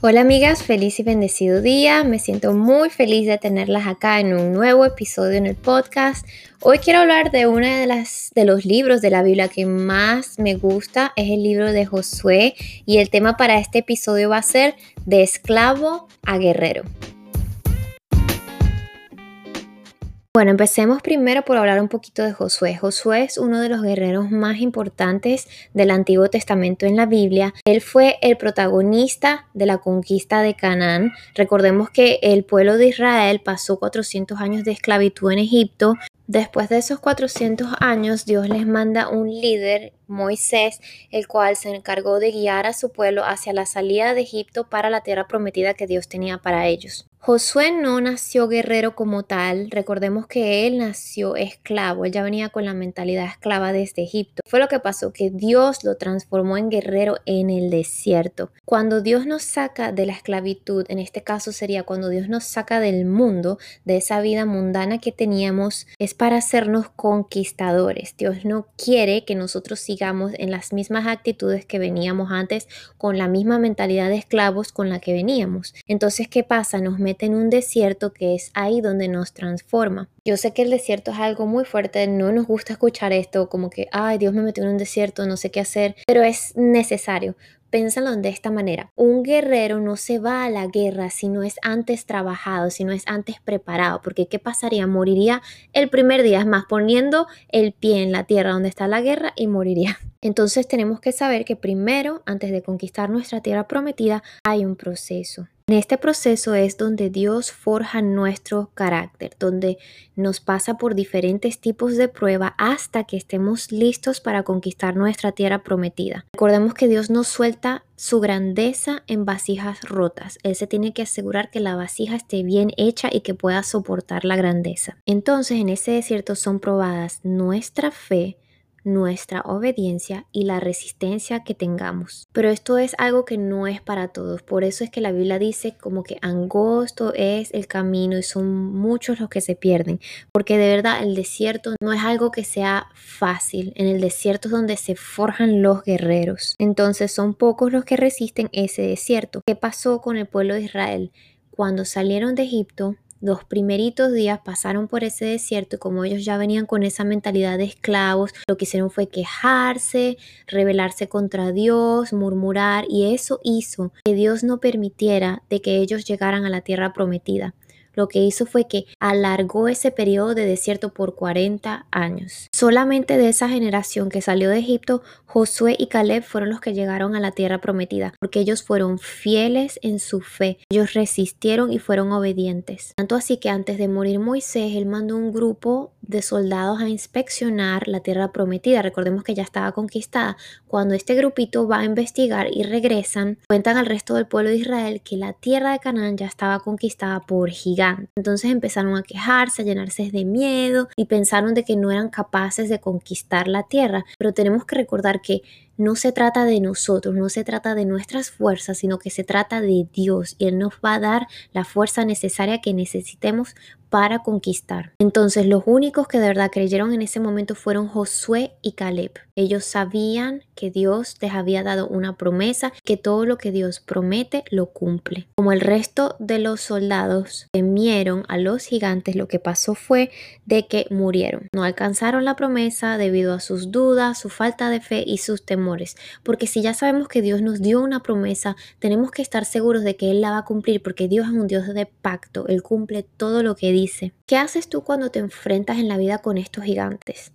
Hola amigas, feliz y bendecido día. Me siento muy feliz de tenerlas acá en un nuevo episodio en el podcast. Hoy quiero hablar de uno de, las, de los libros de la Biblia que más me gusta, es el libro de Josué y el tema para este episodio va a ser de esclavo a guerrero. Bueno, empecemos primero por hablar un poquito de Josué. Josué es uno de los guerreros más importantes del Antiguo Testamento en la Biblia. Él fue el protagonista de la conquista de Canaán. Recordemos que el pueblo de Israel pasó 400 años de esclavitud en Egipto. Después de esos 400 años, Dios les manda un líder Moisés, el cual se encargó de guiar a su pueblo hacia la salida de Egipto para la tierra prometida que Dios tenía para ellos. Josué no nació guerrero como tal, recordemos que él nació esclavo, él ya venía con la mentalidad esclava desde Egipto. Fue lo que pasó, que Dios lo transformó en guerrero en el desierto. Cuando Dios nos saca de la esclavitud, en este caso sería cuando Dios nos saca del mundo, de esa vida mundana que teníamos, es para hacernos conquistadores. Dios no quiere que nosotros sigamos en las mismas actitudes que veníamos antes, con la misma mentalidad de esclavos con la que veníamos. Entonces, ¿qué pasa? Nos mete en un desierto que es ahí donde nos transforma. Yo sé que el desierto es algo muy fuerte, no nos gusta escuchar esto como que, ay, Dios me metió en un desierto, no sé qué hacer, pero es necesario Pénsalo de esta manera. Un guerrero no se va a la guerra si no es antes trabajado, si no es antes preparado, porque ¿qué pasaría? Moriría el primer día, es más, poniendo el pie en la tierra donde está la guerra y moriría. Entonces tenemos que saber que primero, antes de conquistar nuestra tierra prometida, hay un proceso. En este proceso es donde Dios forja nuestro carácter, donde nos pasa por diferentes tipos de prueba hasta que estemos listos para conquistar nuestra tierra prometida. Recordemos que Dios nos suelta su grandeza en vasijas rotas. Él se tiene que asegurar que la vasija esté bien hecha y que pueda soportar la grandeza. Entonces en ese desierto son probadas nuestra fe, nuestra obediencia y la resistencia que tengamos. Pero esto es algo que no es para todos. Por eso es que la Biblia dice como que angosto es el camino y son muchos los que se pierden. Porque de verdad el desierto no es algo que sea fácil. En el desierto es donde se forjan los guerreros. Entonces son pocos los que resisten ese desierto. ¿Qué pasó con el pueblo de Israel? Cuando salieron de Egipto, los primeritos días pasaron por ese desierto y como ellos ya venían con esa mentalidad de esclavos, lo que hicieron fue quejarse, rebelarse contra Dios, murmurar y eso hizo que Dios no permitiera de que ellos llegaran a la tierra prometida lo que hizo fue que alargó ese periodo de desierto por 40 años. Solamente de esa generación que salió de Egipto, Josué y Caleb fueron los que llegaron a la tierra prometida, porque ellos fueron fieles en su fe, ellos resistieron y fueron obedientes. Tanto así que antes de morir Moisés, él mandó un grupo de soldados a inspeccionar la tierra prometida. Recordemos que ya estaba conquistada. Cuando este grupito va a investigar y regresan, cuentan al resto del pueblo de Israel que la tierra de Canaán ya estaba conquistada por gigantes entonces empezaron a quejarse, a llenarse de miedo y pensaron de que no eran capaces de conquistar la tierra. Pero tenemos que recordar que no se trata de nosotros, no se trata de nuestras fuerzas, sino que se trata de Dios y Él nos va a dar la fuerza necesaria que necesitemos para conquistar. Entonces los únicos que de verdad creyeron en ese momento fueron Josué y Caleb. Ellos sabían que Dios les había dado una promesa, que todo lo que Dios promete lo cumple. Como el resto de los soldados temieron a los gigantes, lo que pasó fue de que murieron. No alcanzaron la promesa debido a sus dudas, su falta de fe y sus temores. Porque si ya sabemos que Dios nos dio una promesa, tenemos que estar seguros de que Él la va a cumplir porque Dios es un Dios de pacto. Él cumple todo lo que dice. ¿Qué haces tú cuando te enfrentas en la vida con estos gigantes?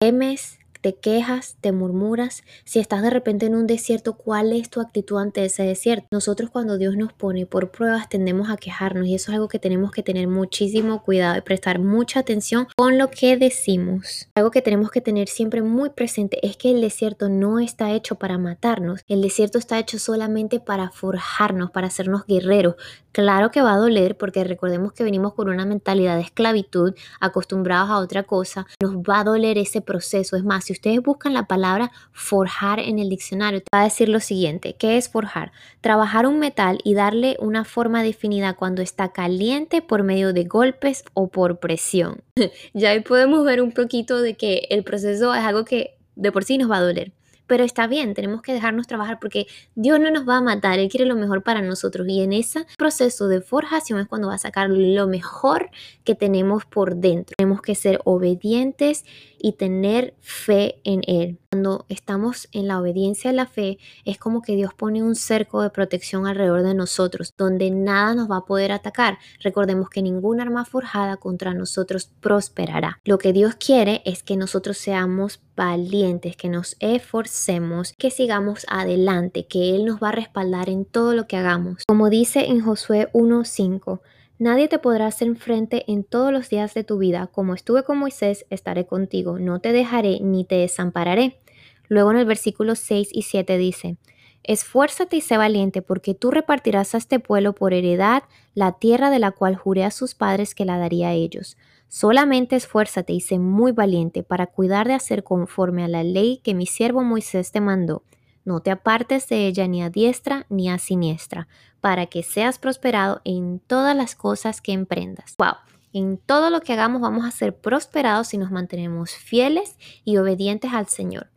¿Temes? Te quejas, te murmuras, si estás de repente en un desierto, ¿cuál es tu actitud ante ese desierto? Nosotros cuando Dios nos pone por pruebas tendemos a quejarnos y eso es algo que tenemos que tener muchísimo cuidado y prestar mucha atención con lo que decimos. Algo que tenemos que tener siempre muy presente es que el desierto no está hecho para matarnos, el desierto está hecho solamente para forjarnos, para hacernos guerreros. Claro que va a doler porque recordemos que venimos con una mentalidad de esclavitud, acostumbrados a otra cosa, nos va a doler ese proceso. Es más, si ustedes buscan la palabra forjar en el diccionario, te va a decir lo siguiente, ¿qué es forjar? Trabajar un metal y darle una forma definida cuando está caliente por medio de golpes o por presión. ya ahí podemos ver un poquito de que el proceso es algo que de por sí nos va a doler. pero está bien, tenemos que dejarnos trabajar porque Dios no nos va a matar, Él quiere lo mejor para nosotros y en ese proceso de forjación es cuando va a sacar lo mejor que tenemos por dentro. Tenemos que ser obedientes y tener fe en Él. Cuando estamos en la obediencia de la fe, es como que Dios pone un cerco de protección alrededor de nosotros, donde nada nos va a poder atacar. Recordemos que ninguna arma forjada contra nosotros prosperará. Lo que Dios quiere es que nosotros seamos valientes, que nos esforcemos, que sigamos adelante, que Él nos va a respaldar en todo lo que hagamos. Como dice en Josué 1.5, Nadie te podrá hacer frente en todos los días de tu vida. Como estuve con Moisés, estaré contigo. No te dejaré ni te desampararé. Luego en el versículo 6 y 7 dice, Esfuérzate y sé valiente, porque tú repartirás a este pueblo por heredad la tierra de la cual juré a sus padres que la daría a ellos. Solamente esfuérzate y sé muy valiente para cuidar de hacer conforme a la ley que mi siervo Moisés te mandó. No te apartes de ella ni a diestra ni a siniestra, para que seas prosperado en todas las cosas que emprendas. Wow. En todo lo que hagamos vamos a ser prosperados si nos mantenemos fieles y obedientes al Señor.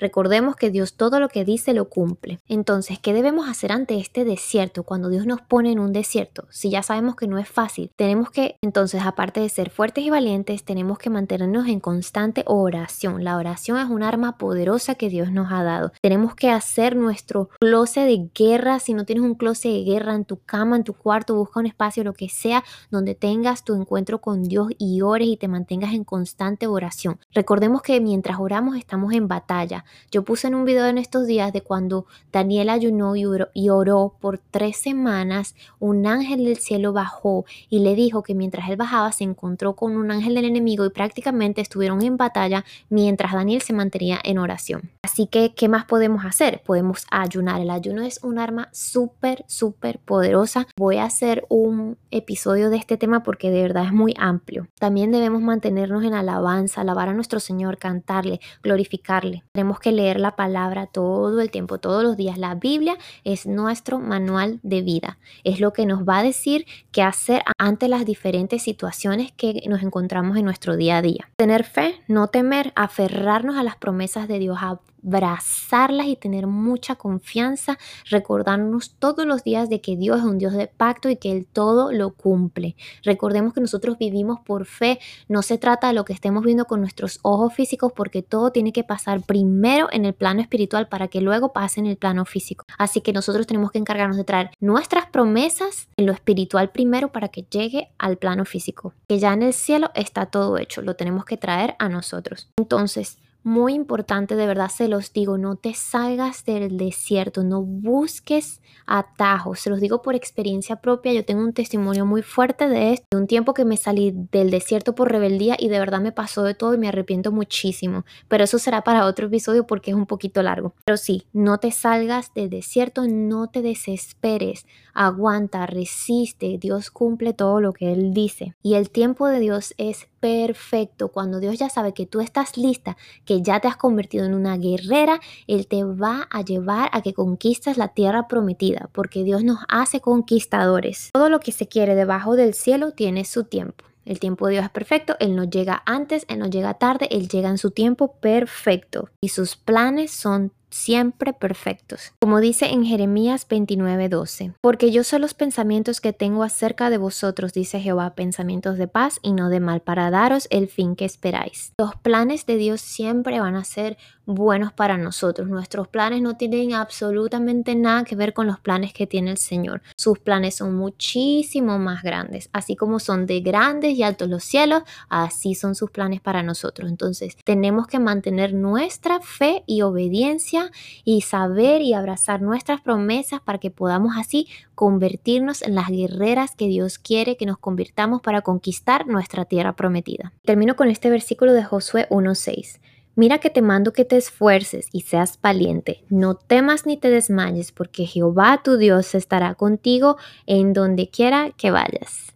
Recordemos que Dios todo lo que dice lo cumple. Entonces, ¿qué debemos hacer ante este desierto cuando Dios nos pone en un desierto? Si ya sabemos que no es fácil, tenemos que, entonces, aparte de ser fuertes y valientes, tenemos que mantenernos en constante oración. La oración es un arma poderosa que Dios nos ha dado. Tenemos que hacer nuestro closet de guerra. Si no tienes un closet de guerra en tu cama, en tu cuarto, busca un espacio, lo que sea, donde tengas tu encuentro con Dios y ores y te mantengas en constante oración. Recordemos que mientras oramos estamos en batalla. Yo puse en un video en estos días de cuando Daniel ayunó y oró, por tres semanas, un ángel del cielo bajó y le dijo que mientras él bajaba se encontró con un ángel del enemigo y prácticamente estuvieron en batalla mientras Daniel se mantenía en oración. Así que, ¿qué más podemos hacer? Podemos ayunar. El ayuno es un arma súper, súper poderosa. Voy a hacer un episodio de este tema porque de verdad es muy amplio. También debemos mantenernos en alabanza, alabar a nuestro Señor, cantarle, glorificarle. Tenemos que leer la palabra todo el tiempo, todos los días. La Biblia es nuestro manual de vida. Es lo que nos va a decir qué hacer ante las diferentes situaciones que nos encontramos en nuestro día a día. Tener fe, no temer, aferrarnos a las promesas de Dios, abrazarlas y tener mucha confianza, recordarnos todos los días de que Dios es un Dios de pacto y que Él todo lo cumple. Recordemos que nosotros vivimos por fe, no se trata de lo que estemos viendo con nuestros ojos físicos porque todo tiene que pasar primero en el plano espiritual para que luego pase en el plano físico. Así que nosotros tenemos que encargarnos de traer nuestras promesas en lo espiritual primero para que llegue al plano físico, que ya en el cielo está todo hecho, lo tenemos que traer a nosotros. Entonces, muy importante, de verdad se los digo, no te salgas del desierto, no busques atajos. Se los digo por experiencia propia, yo tengo un testimonio muy fuerte de esto, de un tiempo que me salí del desierto por rebeldía y de verdad me pasó de todo y me arrepiento muchísimo. Pero eso será para otro episodio porque es un poquito largo. Pero sí, no te salgas del desierto, no te desesperes, aguanta, resiste, Dios cumple todo lo que Él dice. Y el tiempo de Dios es perfecto. Cuando Dios ya sabe que tú estás lista, que ya te has convertido en una guerrera, Él te va a llevar a que conquistes la tierra prometida, porque Dios nos hace conquistadores. Todo lo que se quiere debajo del cielo tiene su tiempo. El tiempo de Dios es perfecto, Él no llega antes, Él no llega tarde, Él llega en su tiempo perfecto. Y sus planes son siempre perfectos. Como dice en Jeremías 29:12, porque yo sé los pensamientos que tengo acerca de vosotros, dice Jehová, pensamientos de paz y no de mal, para daros el fin que esperáis. Los planes de Dios siempre van a ser buenos para nosotros. Nuestros planes no tienen absolutamente nada que ver con los planes que tiene el Señor. Sus planes son muchísimo más grandes. Así como son de grandes y altos los cielos, así son sus planes para nosotros. Entonces tenemos que mantener nuestra fe y obediencia y saber y abrazar nuestras promesas para que podamos así convertirnos en las guerreras que Dios quiere que nos convirtamos para conquistar nuestra tierra prometida. Termino con este versículo de Josué 1.6. Mira que te mando que te esfuerces y seas valiente. No temas ni te desmayes, porque Jehová tu Dios estará contigo en donde quiera que vayas.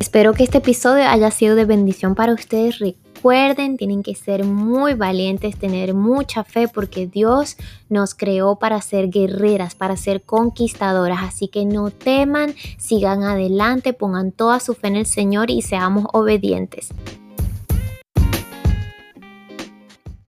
Espero que este episodio haya sido de bendición para ustedes recuerden, tienen que ser muy valientes, tener mucha fe porque Dios nos creó para ser guerreras, para ser conquistadoras. Así que no teman, sigan adelante, pongan toda su fe en el Señor y seamos obedientes.